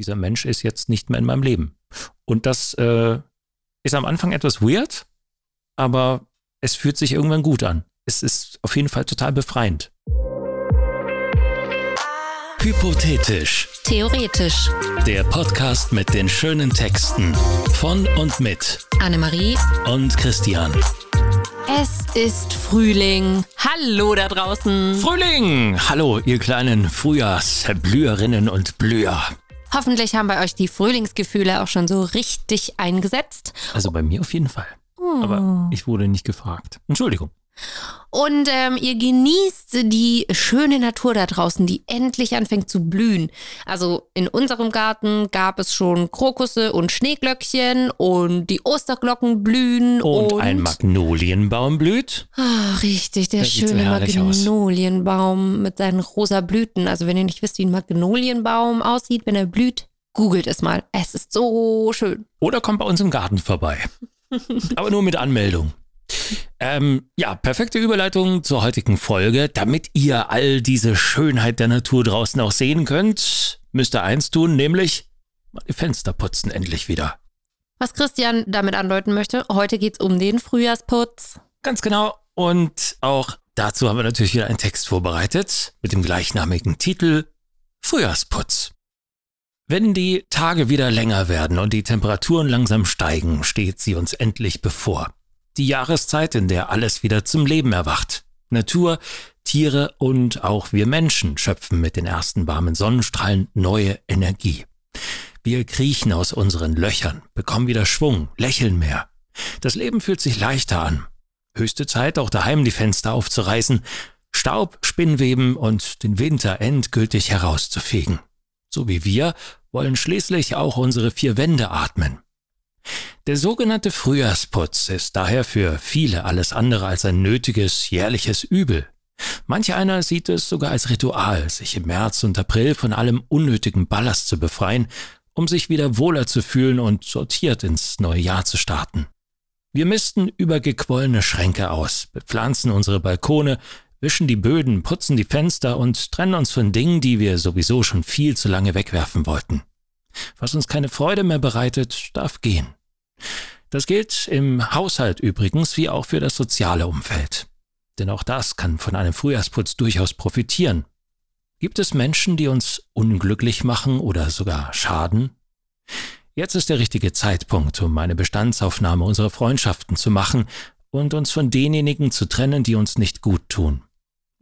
dieser Mensch ist jetzt nicht mehr in meinem Leben. Und das äh, ist am Anfang etwas weird, aber es fühlt sich irgendwann gut an. Es ist auf jeden Fall total befreiend. Hypothetisch. Theoretisch. Der Podcast mit den schönen Texten von und mit Annemarie und Christian. Es ist Frühling. Hallo da draußen. Frühling! Hallo, ihr kleinen Frühjahrsblüherinnen und Blüher. Hoffentlich haben bei euch die Frühlingsgefühle auch schon so richtig eingesetzt. Also bei mir auf jeden Fall. Aber ich wurde nicht gefragt. Entschuldigung. Und ähm, ihr genießt die schöne Natur da draußen, die endlich anfängt zu blühen. Also in unserem Garten gab es schon Krokusse und Schneeglöckchen und die Osterglocken blühen. Und, Und, ein Magnolienbaum blüht. Ah, richtig, der, so schöne herrlich aus. Magnolienbaum mit seinen rosa Blüten. Also wenn ihr nicht wisst, wie ein Magnolienbaum aussieht, wenn er blüht, googelt es mal. Es ist so schön. Oder kommt bei uns im Garten vorbei. Aber nur mit Anmeldung. Ähm, ja, perfekte Überleitung zur heutigen Folge. Damit ihr all diese Schönheit der Natur draußen auch sehen könnt, müsst ihr eins tun, nämlich mal die Fenster putzen endlich wieder. Was Christian damit andeuten möchte, heute geht es um den Frühjahrsputz. Ganz genau. Und auch dazu haben wir natürlich wieder einen Text vorbereitet mit dem gleichnamigen Titel Frühjahrsputz. Wenn die Tage wieder länger werden und die Temperaturen langsam steigen, steht sie uns endlich bevor. Die Jahreszeit, in der alles wieder zum Leben erwacht. Natur, Tiere und auch wir Menschen schöpfen mit den ersten warmen Sonnenstrahlen neue Energie. Wir kriechen aus unseren Löchern, bekommen wieder Schwung, lächeln mehr. Das Leben fühlt sich leichter an. Höchste Zeit, auch daheim die Fenster aufzureißen, Staub, Spinnweben und den Winter endgültig herauszufegen. So wie wir wollen schließlich auch unsere vier Wände atmen. Der sogenannte Frühjahrsputz ist daher für viele alles andere als ein nötiges jährliches Übel. Manch einer sieht es sogar als Ritual, sich im März und April von allem unnötigen Ballast zu befreien, um sich wieder wohler zu fühlen und sortiert ins neue Jahr zu starten. Wir misten übergequollene Schränke aus, bepflanzen unsere Balkone, wischen die Böden, putzen die Fenster und trennen uns von Dingen, die wir sowieso schon viel zu lange wegwerfen wollten. Was uns keine Freude mehr bereitet, darf gehen. Das gilt im Haushalt übrigens wie auch für das soziale Umfeld. Denn auch das kann von einem Frühjahrsputz durchaus profitieren. Gibt es Menschen, die uns unglücklich machen oder sogar schaden? Jetzt ist der richtige Zeitpunkt, um eine Bestandsaufnahme unserer Freundschaften zu machen und uns von denjenigen zu trennen, die uns nicht gut tun.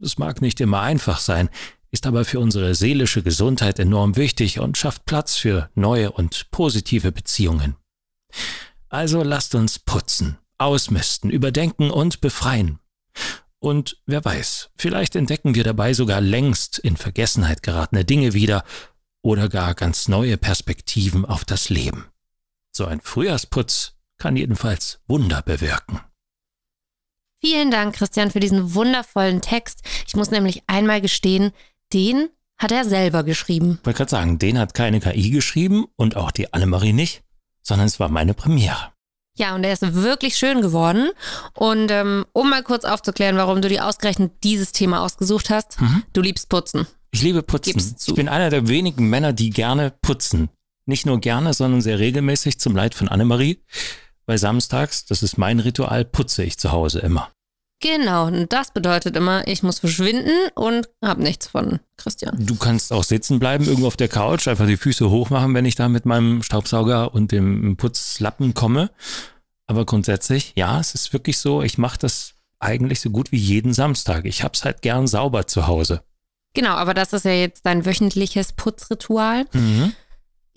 Es mag nicht immer einfach sein, ist aber für unsere seelische Gesundheit enorm wichtig und schafft Platz für neue und positive Beziehungen. Also lasst uns putzen, ausmisten, überdenken und befreien. Und wer weiß, vielleicht entdecken wir dabei sogar längst in Vergessenheit geratene Dinge wieder oder gar ganz neue Perspektiven auf das Leben. So ein Frühjahrsputz kann jedenfalls Wunder bewirken. Vielen Dank, Christian, für diesen wundervollen Text. Ich muss nämlich einmal gestehen, den hat er selber geschrieben. Ich wollte gerade sagen, den hat keine KI geschrieben und auch die Annemarie nicht, sondern es war meine Premiere. Ja, und er ist wirklich schön geworden. Und ähm, um mal kurz aufzuklären, warum du dir ausgerechnet dieses Thema ausgesucht hast, du liebst Putzen. Ich liebe Putzen. Ich bin einer der wenigen Männer, die gerne putzen. Nicht nur gerne, sondern sehr regelmäßig zum Leid von Annemarie. Weil samstags, das ist mein Ritual, putze ich zu Hause immer. Genau, und das bedeutet immer, ich muss verschwinden und hab nichts von Christian. Du kannst auch sitzen bleiben, irgendwo auf der Couch, einfach die Füße hoch machen, wenn ich da mit meinem Staubsauger und dem Putzlappen komme. Aber grundsätzlich, ja, es ist wirklich so, ich mache das eigentlich so gut wie jeden Samstag. Ich hab's halt gern sauber zu Hause. Genau, aber das ist ja jetzt dein wöchentliches Putzritual. Mhm.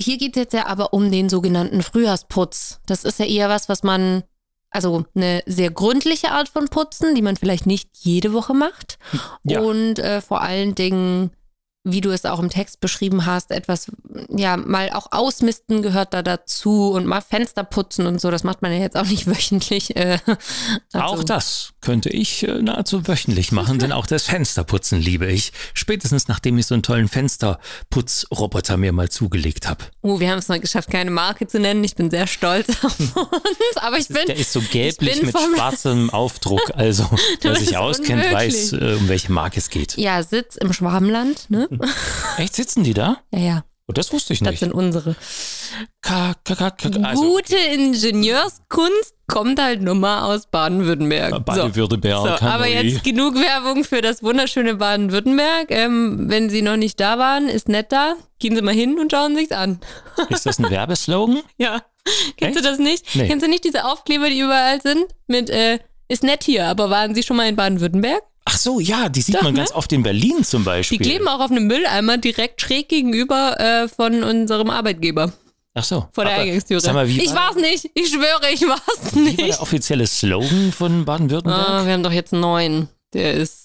Hier geht es jetzt ja aber um den sogenannten Frühjahrsputz. Das ist ja eher was, was man, also eine sehr gründliche Art von Putzen, die man vielleicht nicht jede Woche macht. Ja. Und äh, vor allen Dingen, wie du es auch im Text beschrieben hast, etwas, ja, mal auch ausmisten gehört da dazu und mal Fenster putzen und so. Das macht man ja jetzt auch nicht wöchentlich. Äh, also- Auch das könnte ich äh, nahezu wöchentlich machen, denn auch das Fensterputzen liebe ich. Spätestens nachdem ich so einen tollen Fensterputzroboter mir mal zugelegt habe. Oh, wir haben es noch geschafft, keine Marke zu nennen. Ich bin sehr stolz auf uns. Aber ich bin. Der ist so ich gelblich mit schwarzem Aufdruck. Also, wer sich auskennt, unmöglich. weiß, äh, um welche Marke es geht. Ja, Sitz im Schwabenland, ne? Echt, sitzen die da? Ja, ja. Oh, das wusste ich Das nicht. sind unsere. Ka, ka, ka, also, Gute Ingenieurskunst kommt halt nur mal aus Baden-Württemberg. So. Baden-Württemberg, So, aber Hannover. jetzt genug Werbung für das wunderschöne Baden-Württemberg. Ähm, wenn Sie noch nicht da waren, ist nett da. Gehen Sie mal hin und schauen sich's an. Ist das ein Werbeslogan? Ja. Kennst du Echt? das nicht? Nee. Kennst du nicht diese Aufkleber, die überall sind? Mit, äh, ist nett hier, aber waren Sie schon mal in Baden-Württemberg? Ach so, ja, die sieht Doch, man ne? ganz oft in Berlin zum Die Beispiel. kleben auch auf einem Mülleimer direkt schräg gegenüber äh, von unserem Arbeitgeber. Ach so. Vor der aber Eingangstüre. Sag mal, wie ich war, war's nicht. Ich schwöre, ich war's wie war nicht. der offizielle Slogan von Baden-Württemberg? Ah, wir haben doch jetzt einen neuen. Der ist,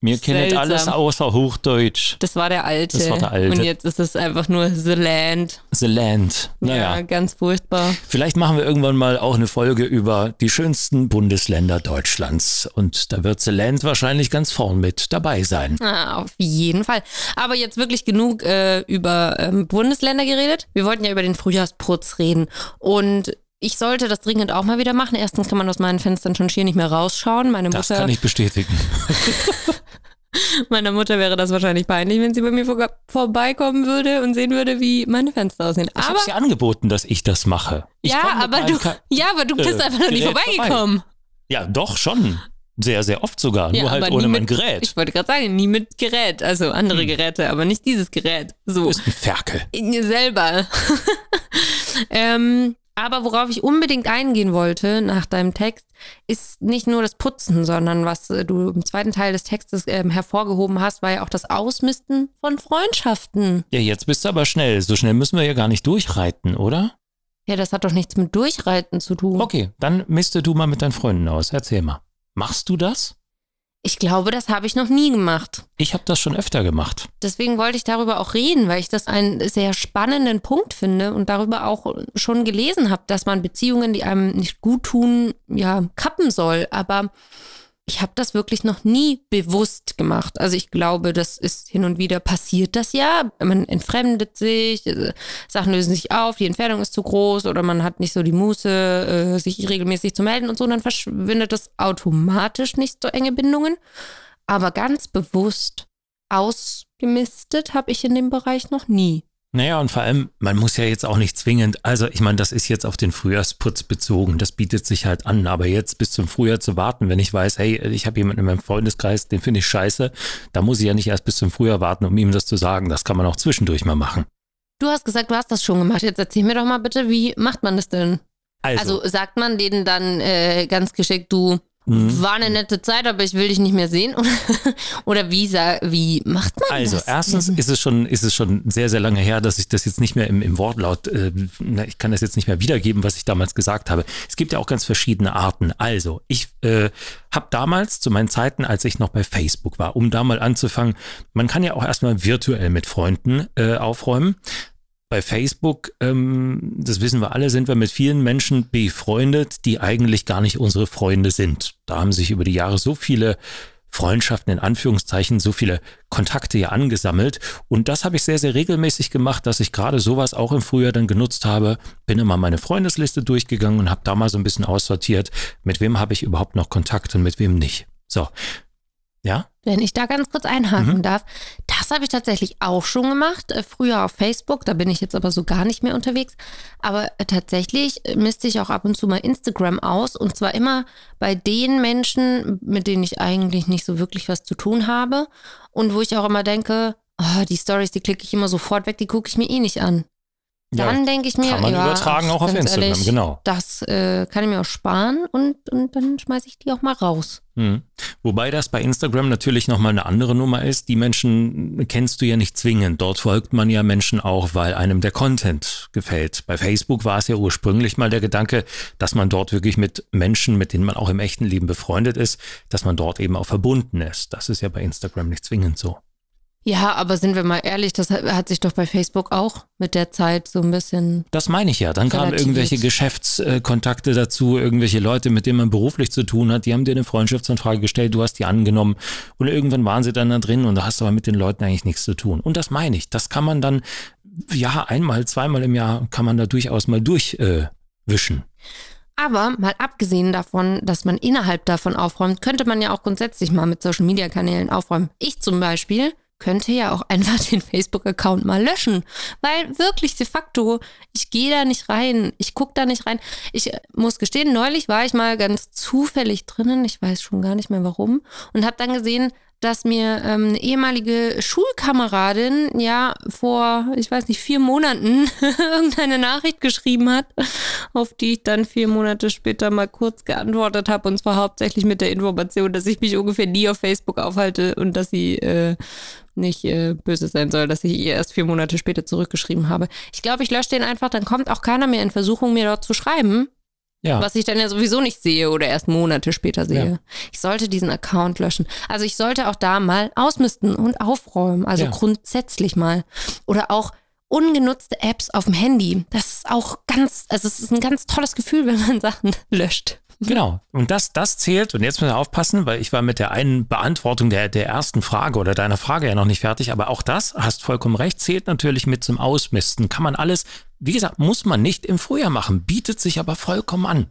Mir kennt seltsam. alles außer Hochdeutsch. das war der alte. Das war der alte. Und jetzt ist es einfach nur The Land. The Land. Naja, Ja, ganz furchtbar. vielleicht machen wir irgendwann mal auch eine Folge über die schönsten Bundesländer Deutschlands. Und da wird The Land wahrscheinlich ganz vorn mit dabei sein. Ah, auf jeden Fall. Aber jetzt wirklich genug äh, über ähm, Bundesländer geredet. Wir wollten ja über den Frühjahrsputz reden. Und ich sollte das dringend auch mal wieder machen. Erstens kann man aus meinen Fenstern schon schier nicht mehr rausschauen. Meine Das Mutter, kann ich bestätigen. meiner Mutter wäre das wahrscheinlich peinlich, wenn sie bei mir vor, vorbeikommen würde und sehen würde, wie meine Fenster aussehen. Ich habe dir angeboten, dass ich das mache. Ich ja, aber du, Ka- ja, aber du bist äh, einfach noch nicht vorbeigekommen. Ja, doch schon. Sehr, sehr oft sogar. Ja, Nur halt ohne mein mit, Gerät. Ich wollte gerade sagen, nie mit Gerät. Also andere Geräte, aber nicht dieses Gerät. So. Du bist ein Ferkel. in mir selber. ähm, aber worauf ich unbedingt eingehen wollte nach deinem Text, ist nicht nur das Putzen, sondern was äh, du im zweiten Teil des Textes ähm, hervorgehoben hast, war ja auch das Ausmisten von Freundschaften. Ja, jetzt bist du aber schnell. So schnell müssen wir ja gar nicht durchreiten, oder? Ja, das hat doch nichts mit Durchreiten zu tun. Okay, dann miste du mal mit deinen Freunden aus. Erzähl mal. Machst du das? Ich glaube, das habe ich noch nie gemacht. Ich habe das schon öfter gemacht. Deswegen wollte ich darüber auch reden, weil ich das einen sehr spannenden Punkt finde und darüber auch schon gelesen habe, dass man Beziehungen, die einem nicht gut tun, ja, kappen soll. Aber ich habe das wirklich noch nie bewusst gemacht. Also ich glaube, das ist hin und wieder passiert das ja. Man entfremdet sich, äh, Sachen lösen sich auf, die Entfernung ist zu groß oder man hat nicht so die Muße, äh, sich regelmäßig zu melden und so, dann verschwindet das automatisch nicht so enge Bindungen. Aber ganz bewusst ausgemistet habe ich in dem Bereich noch nie. Naja, und vor allem, man muss ja jetzt auch nicht zwingend, also ich meine, das ist jetzt auf den Frühjahrsputz bezogen, das bietet sich halt an, aber jetzt bis zum Frühjahr zu warten, wenn ich weiß, hey, ich habe jemanden in meinem Freundeskreis, den finde ich scheiße, da muss ich ja nicht erst bis zum Frühjahr warten, um ihm das zu sagen, das kann man auch zwischendurch mal machen. Du hast gesagt, du hast das schon gemacht. Jetzt erzähl mir doch mal bitte, wie macht man das denn? Also, Also sagt man denen dann äh, ganz geschickt, du Mhm. war eine nette Zeit, aber ich will dich nicht mehr sehen? Oder, wie, wie macht man Also das? erstens denn? ist es schon, ist es schon sehr, sehr lange her, dass ich das jetzt nicht mehr im, im Wortlaut, äh, ich kann das jetzt nicht mehr wiedergeben, was ich damals gesagt habe. Es gibt ja auch ganz verschiedene Arten. Also ich äh, habe damals zu meinen Zeiten, als ich noch bei Facebook war, um da mal anzufangen, man kann ja auch erstmal virtuell mit Freunden äh, aufräumen. Bei Facebook, ähm, das wissen wir alle, sind wir mit vielen Menschen befreundet, die eigentlich gar nicht unsere Freunde sind. Da haben sich über die Jahre so viele Freundschaften in Anführungszeichen, so viele Kontakte ja angesammelt. Und das habe ich sehr, sehr regelmäßig gemacht, dass ich gerade sowas auch im Frühjahr dann genutzt habe. Bin immer meine Freundesliste durchgegangen und habe da mal so ein bisschen aussortiert, mit wem habe ich überhaupt noch Kontakt und mit wem nicht. So. Ja? Wenn ich da ganz kurz einhaken Mhm. darf, das habe ich tatsächlich auch schon gemacht. Äh, Früher auf Facebook, da bin ich jetzt aber so gar nicht mehr unterwegs. Aber äh, tatsächlich äh, misste ich auch ab und zu mal Instagram aus. Und zwar immer bei den Menschen, mit denen ich eigentlich nicht so wirklich was zu tun habe. Und wo ich auch immer denke, oh, die Stories, die klicke ich immer sofort weg, die gucke ich mir eh nicht an. Dann denke ich mir, kann man ja, übertragen auch auf Instagram, ehrlich, genau. Das äh, kann ich mir auch sparen und, und dann schmeiße ich die auch mal raus. Hm. Wobei das bei Instagram natürlich nochmal eine andere Nummer ist. Die Menschen kennst du ja nicht zwingend. Dort folgt man ja Menschen auch, weil einem der Content gefällt. Bei Facebook war es ja ursprünglich mal der Gedanke, dass man dort wirklich mit Menschen, mit denen man auch im echten Leben befreundet ist, dass man dort eben auch verbunden ist. Das ist ja bei Instagram nicht zwingend so. Ja, aber sind wir mal ehrlich, das hat, sich doch bei Facebook auch mit der Zeit so ein bisschen. Das meine ich ja. Dann kamen irgendwelche Geschäftskontakte dazu, irgendwelche Leute, mit denen man beruflich zu tun hat, die haben dir eine Freundschaftsanfrage gestellt, du hast die angenommen und irgendwann waren sie dann da drin und da hast du aber mit den Leuten eigentlich nichts zu tun. Und das meine ich. Das kann man dann, ja, einmal, zweimal im Jahr kann man da durchaus mal durchwischen. Äh. Aber mal abgesehen davon, dass man innerhalb davon aufräumt, könnte man ja auch grundsätzlich mal mit Social Media Kanälen aufräumen. Ich zum Beispiel könnte ja auch einfach den Facebook-Account mal löschen. Weil wirklich de facto, ich gehe da nicht rein, ich gucke da nicht rein. Ich äh, muss gestehen, neulich war ich mal ganz zufällig drinnen, ich weiß schon gar nicht mehr warum, und habe dann gesehen, dass mir ähm, eine ehemalige Schulkameradin ja vor, ich weiß nicht, vier Monaten irgendeine Nachricht geschrieben hat, auf die ich dann vier Monate später mal kurz geantwortet habe. Und zwar hauptsächlich mit der Information, dass ich mich ungefähr nie auf Facebook aufhalte und dass sie äh, nicht äh, böse sein soll, dass ich ihr erst vier Monate später zurückgeschrieben habe. Ich glaube, ich lösche den einfach, dann kommt auch keiner mehr in Versuchung, mir dort zu schreiben. Ja. Was ich dann ja sowieso nicht sehe oder erst Monate später sehe. Ja. Ich sollte diesen Account löschen. Also ich sollte auch da mal ausmisten und aufräumen. Also ja. grundsätzlich mal. Oder auch ungenutzte Apps auf dem Handy. Das ist auch ganz, also es ist ein ganz tolles Gefühl, wenn man Sachen löscht. Genau. Und das, das zählt, und jetzt müssen wir aufpassen, weil ich war mit der einen Beantwortung der, der ersten Frage oder deiner Frage ja noch nicht fertig, aber auch das, hast vollkommen recht, zählt natürlich mit zum Ausmisten. Kann man alles, wie gesagt, muss man nicht im Frühjahr machen, bietet sich aber vollkommen an.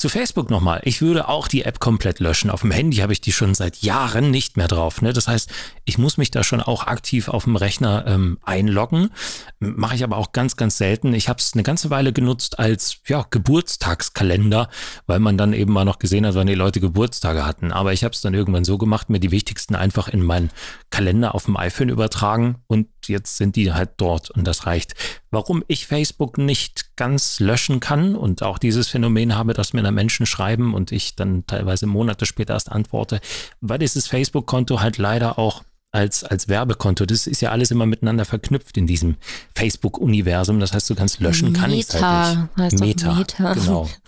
Zu Facebook nochmal. Ich würde auch die App komplett löschen. Auf dem Handy habe ich die schon seit Jahren nicht mehr drauf. Ne? Das heißt, ich muss mich da schon auch aktiv auf dem Rechner ähm, einloggen. Mache ich aber auch ganz, ganz selten. Ich habe es eine ganze Weile genutzt als ja, Geburtstagskalender, weil man dann eben mal noch gesehen hat, wann die Leute Geburtstage hatten. Aber ich habe es dann irgendwann so gemacht, mir die wichtigsten einfach in meinen Kalender auf dem iPhone übertragen und jetzt sind die halt dort und das reicht. Warum ich Facebook nicht ganz löschen kann und auch dieses Phänomen habe, dass mir da Menschen schreiben und ich dann teilweise Monate später erst antworte, weil dieses Facebook-Konto halt leider auch als, als Werbekonto. Das ist ja alles immer miteinander verknüpft in diesem Facebook-Universum. Das heißt, du kannst löschen, kann ich halt nicht. Heißt Meta. Meta. Genau.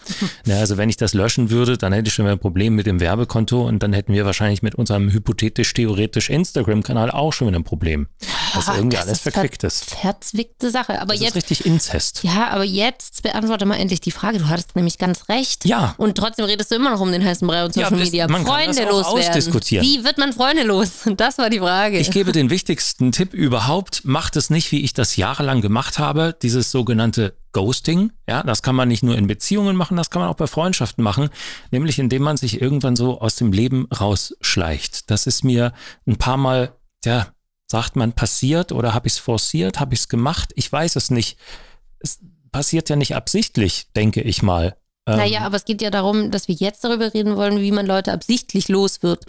Ja, also wenn ich das löschen würde, dann hätte ich schon mal ein Problem mit dem Werbekonto und dann hätten wir wahrscheinlich mit unserem hypothetisch-theoretisch Instagram-Kanal auch schon wieder ein Problem. Was ja, irgendwie alles verquickt ist. Verzwickte Sache. Aber das jetzt, ist richtig Inzest. Ja, aber jetzt beantworte mal endlich die Frage. Du hattest nämlich ganz recht. Ja. Und trotzdem redest du immer noch um den heißen Brei und Social ja, das, Media. Man Freunde loswerden. Wie wird man Freunde los? Das war die Frage. Ich gebe den wichtigsten Tipp überhaupt. Macht es nicht, wie ich das jahrelang gemacht habe. Dieses sogenannte Ghosting. Ja, das kann man nicht nur in Beziehungen machen, das kann man auch bei Freundschaften machen. Nämlich indem man sich irgendwann so aus dem Leben rausschleicht. Das ist mir ein paar Mal, ja, sagt man passiert oder habe ich es forciert, habe ich es gemacht? Ich weiß es nicht. Es passiert ja nicht absichtlich, denke ich mal. Naja, ähm, aber es geht ja darum, dass wir jetzt darüber reden wollen, wie man Leute absichtlich los wird.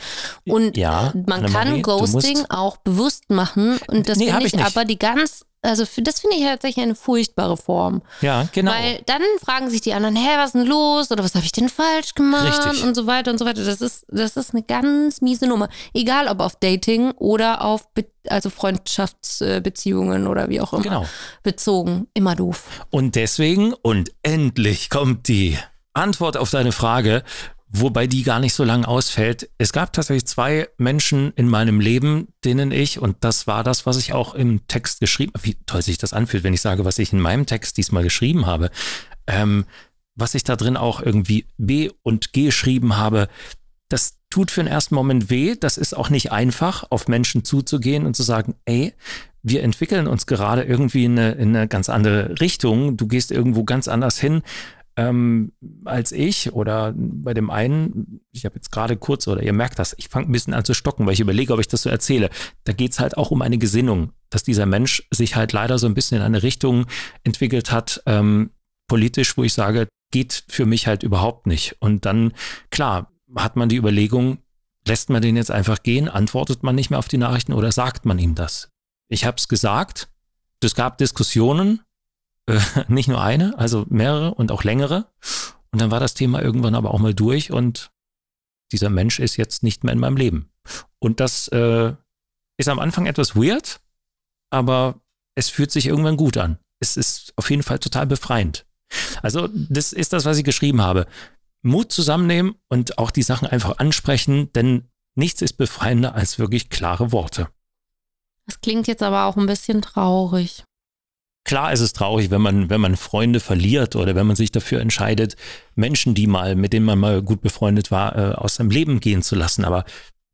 Und ja, man kann Ghosting auch bewusst machen. Und das nee, finde ich, ich aber die ganz also für, das finde ich tatsächlich eine furchtbare Form. Ja, genau. Weil dann fragen sich die anderen, hä, was ist denn los? Oder was habe ich denn falsch gemacht? Richtig. Und so weiter und so weiter. Das ist, das ist eine ganz miese Nummer. Egal ob auf Dating oder auf Be also Freundschaftsbeziehungen oder wie auch immer genau. bezogen. Immer doof. Und deswegen, und endlich kommt die Antwort auf deine Frage, wobei die gar nicht so lang ausfällt. Es gab tatsächlich zwei Menschen in meinem Leben, denen ich, und das war das, was ich auch im Text geschrieben habe, wie toll sich das anfühlt, wenn ich sage, was ich in meinem Text diesmal geschrieben habe, ähm, was ich da drin auch irgendwie B und G geschrieben habe, das tut für den ersten Moment weh. Das ist auch nicht einfach, auf Menschen zuzugehen und zu sagen, ey, wir entwickeln uns gerade irgendwie in eine, in eine ganz andere Richtung. Du gehst irgendwo ganz anders hin ähm, als ich oder bei dem einen, ich habe jetzt gerade kurz oder ihr merkt das, ich fange ein bisschen an zu stocken, weil ich überlege, ob ich das so erzähle. Da geht es halt auch um eine Gesinnung, dass dieser Mensch sich halt leider so ein bisschen in eine Richtung entwickelt hat, ähm, politisch, wo ich sage, geht für mich halt überhaupt nicht. Und dann, klar, hat man die Überlegung, lässt man den jetzt einfach gehen, antwortet man nicht mehr auf die Nachrichten oder sagt man ihm das? Ich habe es gesagt, es gab Diskussionen, äh, nicht nur eine, also mehrere und auch längere. Und dann war das Thema irgendwann aber auch mal durch und dieser Mensch ist jetzt nicht mehr in meinem Leben. Und das äh, ist am Anfang etwas weird, aber es fühlt sich irgendwann gut an. Es ist auf jeden Fall total befreiend. Also das ist das, was ich geschrieben habe. Mut zusammennehmen und auch die Sachen einfach ansprechen, denn nichts ist befreiender als wirklich klare Worte. Das klingt jetzt aber auch ein bisschen traurig. Klar ist es traurig, wenn man, wenn man Freunde verliert oder wenn man sich dafür entscheidet, Menschen, die mal, mit denen man mal gut befreundet war, äh, aus seinem Leben gehen zu lassen. Aber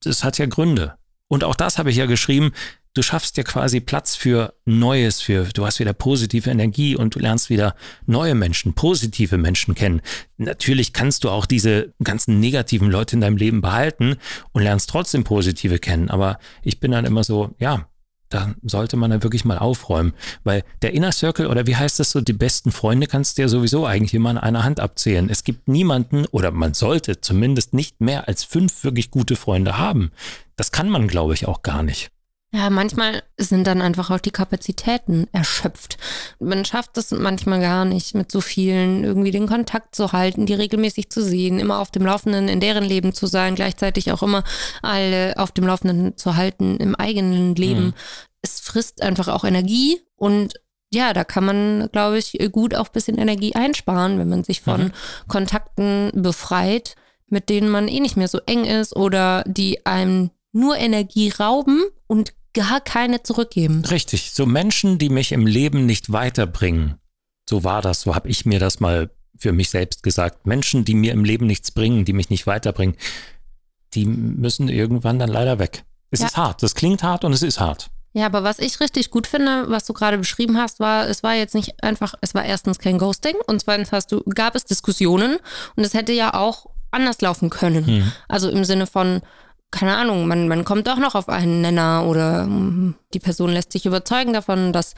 das hat ja Gründe. Und auch das habe ich ja geschrieben. du schaffst dir quasi Platz für Neues, für du hast wieder positive Energie und du lernst wieder neue Menschen, positive Menschen kennen. Natürlich kannst du auch diese ganzen negativen Leute in deinem Leben behalten und lernst trotzdem positive kennen. Aber ich bin dann immer so, ja, da sollte man dann wirklich mal aufräumen. Weil der Inner Circle oder wie heißt das so, die besten Freunde kannst du ja sowieso eigentlich immer an einer Hand abzählen. Es gibt niemanden oder man sollte zumindest nicht mehr als fünf wirklich gute Freunde haben. Das kann man, glaube ich, auch gar nicht. Ja, manchmal sind dann einfach auch die Kapazitäten erschöpft. Man schafft es manchmal gar nicht, mit so vielen irgendwie den Kontakt zu halten, die regelmäßig zu sehen, immer auf dem Laufenden in deren Leben zu sein, gleichzeitig auch immer alle auf dem Laufenden zu halten im eigenen Leben. Mhm. Es frisst einfach auch Energie und ja, da kann man, glaube ich, gut auch ein bisschen Energie einsparen, wenn man sich von mhm. Kontakten befreit, mit denen man eh nicht mehr so eng ist oder die einem nur Energie rauben und gar keine zurückgeben. Richtig, so Menschen, die mich im Leben nicht weiterbringen. So war das, so habe ich mir das mal für mich selbst gesagt. Menschen, die mir im Leben nichts bringen, die mich nicht weiterbringen, die müssen irgendwann dann leider weg. Es ja. ist hart, das klingt hart und es ist hart. Ja, aber was ich richtig gut finde, was du gerade beschrieben hast, war, es war jetzt nicht einfach, es war erstens kein Ghosting und zweitens hast du, gab es Diskussionen und es hätte ja auch anders laufen können. Hm. Also im Sinne von, keine Ahnung, man, man kommt doch noch auf einen Nenner oder mm, die Person lässt sich überzeugen davon, dass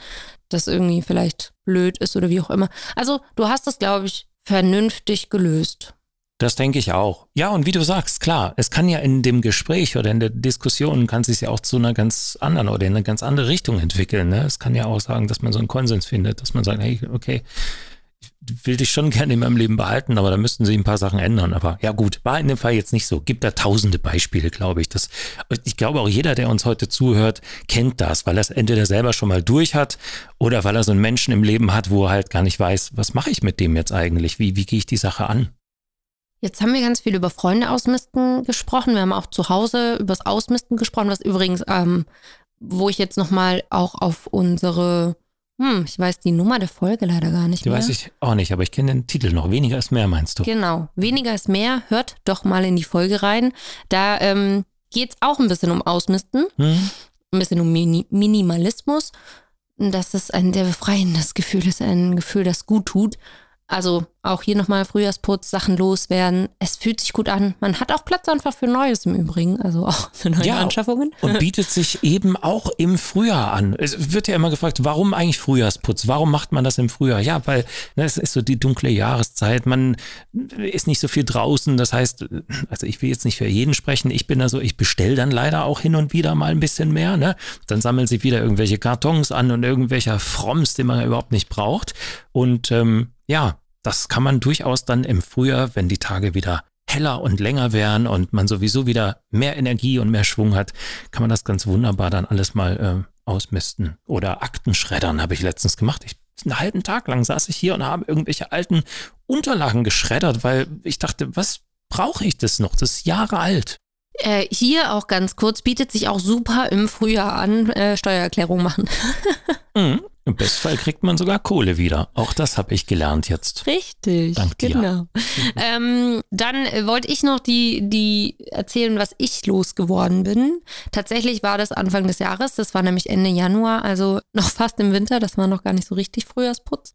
das irgendwie vielleicht blöd ist oder wie auch immer. Also du hast das, glaube ich, vernünftig gelöst. Das denke ich auch. Ja, und wie du sagst, klar, es kann ja in dem Gespräch oder in der Diskussion kann sich ja auch zu einer ganz anderen oder in eine ganz andere Richtung entwickeln. Ne? Es kann ja auch sagen, dass man so einen Konsens findet, dass man sagt, hey, okay, will dich schon gerne in meinem Leben behalten, aber da müssten sie ein paar Sachen ändern. Aber ja gut, war in dem Fall jetzt nicht so. Gibt da tausende Beispiele, glaube ich. Das, ich glaube auch jeder, der uns heute zuhört, kennt das, weil er es entweder selber schon mal durch hat oder weil er so einen Menschen im Leben hat, wo er halt gar nicht weiß, was mache ich mit dem jetzt eigentlich? Wie, wie gehe ich die Sache an? Jetzt haben wir ganz viel über Freunde ausmisten gesprochen. Wir haben auch zu Hause über das Ausmisten gesprochen, was übrigens, ähm, wo ich jetzt nochmal auch auf unsere hm, ich weiß die Nummer der Folge leider gar nicht die mehr. weiß ich auch nicht, aber ich kenne den Titel noch. Weniger ist mehr, meinst du? Genau. Weniger ist mehr. Hört doch mal in die Folge rein. Da ähm, geht es auch ein bisschen um Ausmisten, hm. ein bisschen um Mini Minimalismus. Dass es ein sehr befreiendes Gefühl ist, ein Gefühl, das gut tut. Also auch hier nochmal Frühjahrsputz, Sachen loswerden. Es fühlt sich gut an. Man hat auch Platz einfach für Neues im Übrigen, also auch für neue ja, Anschaffungen. Und bietet sich eben auch im Frühjahr an. Es wird ja immer gefragt, warum eigentlich Frühjahrsputz? Warum macht man das im Frühjahr? Ja, weil ne, es ist so die dunkle Jahreszeit. Man ist nicht so viel draußen. Das heißt, also ich will jetzt nicht für jeden sprechen. Ich bin da so, ich bestelle dann leider auch hin und wieder mal ein bisschen mehr. Ne? Dann sammeln sich wieder irgendwelche Kartons an und irgendwelcher Froms, den man überhaupt nicht braucht. Und ähm, ja, das kann man durchaus dann im Frühjahr, wenn die Tage wieder heller und länger werden und man sowieso wieder mehr Energie und mehr Schwung hat, kann man das ganz wunderbar dann alles mal äh, ausmisten. Oder Aktenschreddern habe ich letztens gemacht. Ich, einen halben Tag lang saß ich hier und habe irgendwelche alten Unterlagen geschreddert, weil ich dachte, was brauche ich das noch? Das ist Jahre alt. Äh, hier auch ganz kurz, bietet sich auch super im Frühjahr an, äh, Steuererklärung machen. mhm. Im Bestfall kriegt man sogar Kohle wieder. Auch das habe ich gelernt jetzt. Richtig. Dank dir. Genau. ähm, dann äh, wollte ich noch die, die erzählen, was ich losgeworden bin. Tatsächlich war das Anfang des Jahres. Das war nämlich Ende Januar, also noch fast im Winter. Das war noch gar nicht so richtig Frühjahrsputz.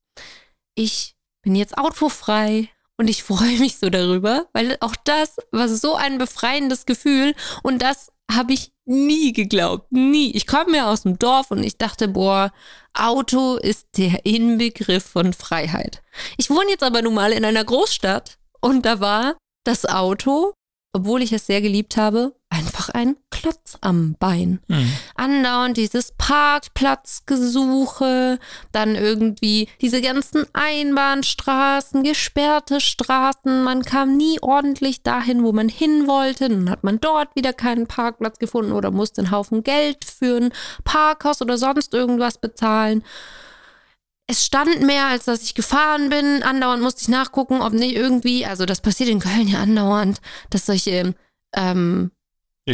Ich bin jetzt autofrei und ich freue mich so darüber, weil auch das war so ein befreiendes Gefühl und das habe ich nie geglaubt. Nie. Ich komme ja aus dem Dorf und ich dachte, boah, Auto ist der Inbegriff von Freiheit. Ich wohne jetzt aber nun mal in einer Großstadt und da war das Auto, obwohl ich es sehr geliebt habe, einfach ein Klotz am Bein. Mhm. Andauernd dieses Parkplatzgesuche, dann irgendwie diese ganzen Einbahnstraßen, gesperrte Straßen. Man kam nie ordentlich dahin, wo man hin wollte. Dann hat man dort wieder keinen Parkplatz gefunden oder musste einen Haufen Geld für ein Parkhaus oder sonst irgendwas bezahlen. Es stand mehr, als dass ich gefahren bin. Andauernd musste ich nachgucken, ob nicht irgendwie, also das passiert in Köln ja andauernd, dass solche ähm,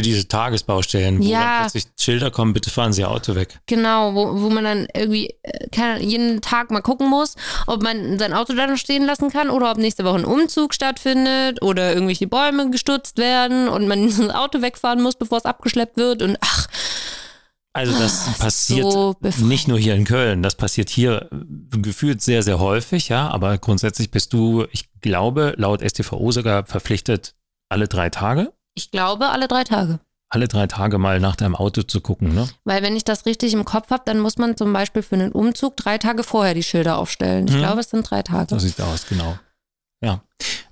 diese Tagesbaustellen, wo ja. dann plötzlich Schilder kommen, bitte fahren Sie Ihr Auto weg. Genau, wo, wo man dann irgendwie äh, kann, jeden Tag mal gucken muss, ob man sein Auto da noch stehen lassen kann oder ob nächste Woche ein Umzug stattfindet oder irgendwelche Bäume gestutzt werden und man das Auto wegfahren muss, bevor es abgeschleppt wird und ach, Also das Ah, passiert so nicht nur hier in Köln, das passiert hier äh, gefühlt sehr, sehr häufig, ja, aber grundsätzlich bist du, ich glaube, laut STVO sogar verpflichtet, alle drei Tage, Ich glaube, alle drei Tage. alle drei Tage mal nach deinem Auto zu gucken, ne? Weil wenn ich das richtig im Kopf habe, dann muss man zum Beispiel für einen Umzug drei Tage vorher die Schilder aufstellen. Ich Mhm. glaube, es sind drei Tage. So sieht aus, genau. Ja.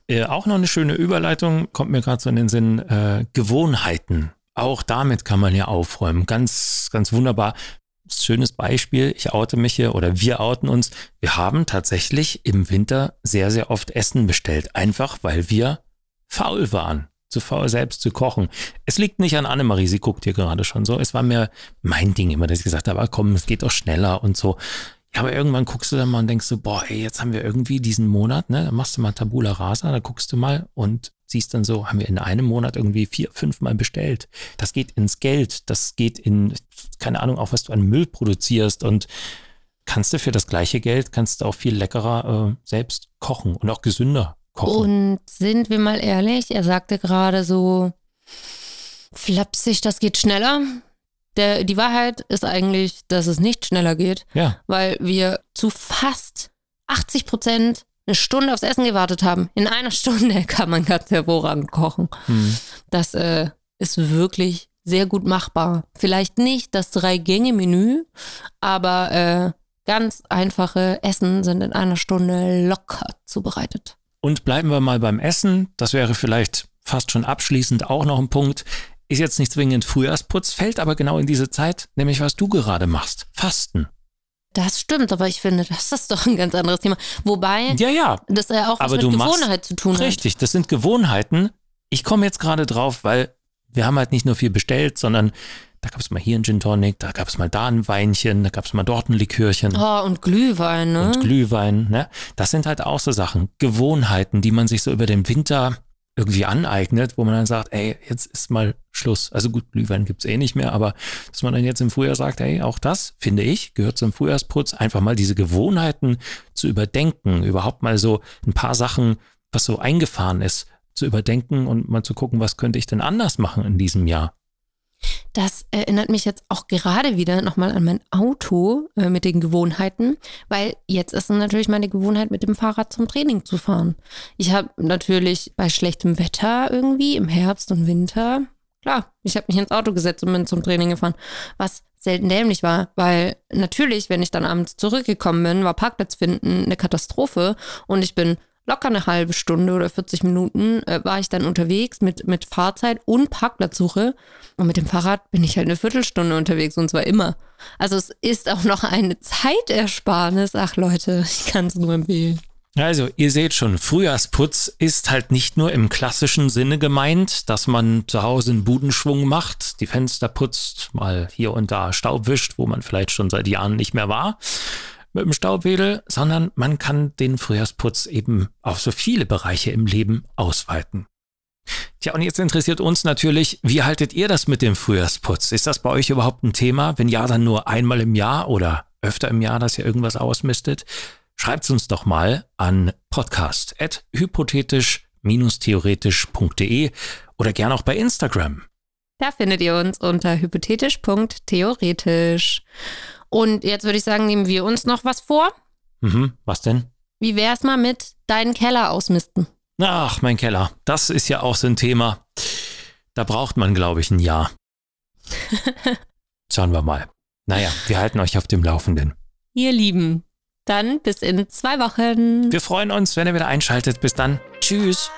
Äh, auch noch eine schöne Überleitung, kommt mir gerade so in den Sinn, äh, Gewohnheiten. Auch damit kann man ja aufräumen. Ganz, ganz wunderbar. Schönes Beispiel, ich oute mich hier oder wir outen uns. Wir haben tatsächlich im Winter sehr, sehr oft Essen bestellt. Einfach weil wir faul waren. Zu faul selbst zu kochen. Es liegt nicht an Annemarie, sie guckt hier gerade schon so. Es war mir mein Ding immer, dass ich gesagt habe, ah, komm, es geht doch schneller und so. Aber irgendwann guckst du dann mal und denkst so, boah, ey, jetzt haben wir irgendwie diesen Monat, ne? Dann machst du mal Tabula Rasa, da guckst du mal und siehst dann so, haben wir in einem Monat irgendwie vier, fünf Mal bestellt. Das geht ins Geld, das geht in, keine Ahnung, auch was du an Müll produzierst und kannst du für das gleiche Geld, kannst du auch viel leckerer äh, selbst kochen und auch gesünder kochen. Und sind wir mal ehrlich, er sagte gerade so flapsig, das geht schneller. Der, die Wahrheit ist eigentlich, dass es nicht schneller geht, ja, weil wir zu fast 80 Prozent eine Stunde aufs Essen gewartet haben. In einer Stunde kann man ganz hervorragend kochen. hm. Das äh, ist wirklich sehr gut machbar. Vielleicht nicht das Drei-Gänge-Menü, aber äh, ganz einfache Essen sind in einer Stunde locker zubereitet. Und bleiben wir mal beim Essen. Das wäre vielleicht fast schon abschließend auch noch ein Punkt. Ist jetzt nicht zwingend Frühjahrsputz, fällt aber genau in diese Zeit, nämlich was du gerade machst. Fasten. Das stimmt, aber ich finde, das ist doch ein ganz anderes Thema. Wobei Ja, ja, das ja auch was aber mit du machst- Gewohnheit zu tun hat. richtig. Das sind Gewohnheiten. Ich komme jetzt gerade drauf, weil wir haben halt nicht nur viel bestellt, sondern da gab es mal hier ein Gin Tonic, da gab es mal da ein Weinchen, da gab es mal dort ein Likörchen. Oh, und Glühwein, ne? und Glühwein. Ne? Das sind halt auch so Sachen, Gewohnheiten, die man sich so über den Winter irgendwie aneignet, wo man dann sagt, ey, jetzt ist mal Schluss. Also gut, Glühwein gibt's eh nicht mehr, aber dass man dann jetzt im Frühjahr sagt, ey, auch das, finde ich, gehört zum Frühjahrsputz, einfach mal diese Gewohnheiten zu überdenken, überhaupt mal so ein paar Sachen, was so eingefahren ist, zu überdenken und mal zu gucken, was könnte ich denn anders machen in diesem Jahr. Das erinnert mich jetzt auch gerade wieder nochmal an mein Auto äh, mit den Gewohnheiten, weil jetzt ist natürlich meine Gewohnheit, mit dem Fahrrad zum Training zu fahren. Ich habe natürlich bei schlechtem Wetter irgendwie im Herbst und Winter, klar, ich habe mich ins Auto gesetzt und bin zum Training gefahren, was selten dämlich war, weil natürlich, wenn ich dann abends zurückgekommen bin, war Parkplatz finden eine Katastrophe und ich bin locker eine halbe Stunde oder 40 Minuten äh, war ich dann unterwegs mit, mit Fahrzeit und Parkplatzsuche. Und mit dem Fahrrad bin ich halt eine Viertelstunde unterwegs und zwar immer. Also es ist auch noch eine Zeitersparnis. Ach Leute, ich kann es nur empfehlen. Also, ihr seht schon, Frühjahrsputz ist halt nicht nur im klassischen Sinne gemeint, dass man zu Hause einen Budenschwung macht, die Fenster putzt, mal hier und da Staub wischt, wo man vielleicht schon seit Jahren nicht mehr war mit dem Staubwedel, sondern man kann den Frühjahrsputz eben auf so viele Bereiche im Leben ausweiten. Tja, und jetzt interessiert uns natürlich, wie haltet ihr das mit dem Frühjahrsputz? Ist das bei euch überhaupt ein Thema? Wenn ja, dann nur einmal im Jahr oder öfter im Jahr, dass ihr irgendwas ausmistet? Schreibt uns doch mal an podcast.hypothetisch-theoretisch.de oder gern auch bei Instagram. Da findet ihr uns unter hypothetisch.theoretisch. Und jetzt würde ich sagen, nehmen wir uns noch was vor. Mhm, was denn? Wie wär's mal mit deinen Keller ausmisten? Ach, mein Keller. Das ist ja auch so ein Thema. Da braucht man, glaube ich, ein Jahr. Schauen wir mal. Naja, wir halten euch auf dem Laufenden. Ihr Lieben, dann bis in zwei Wochen. Wir freuen uns, wenn ihr wieder einschaltet. Bis dann. Tschüss.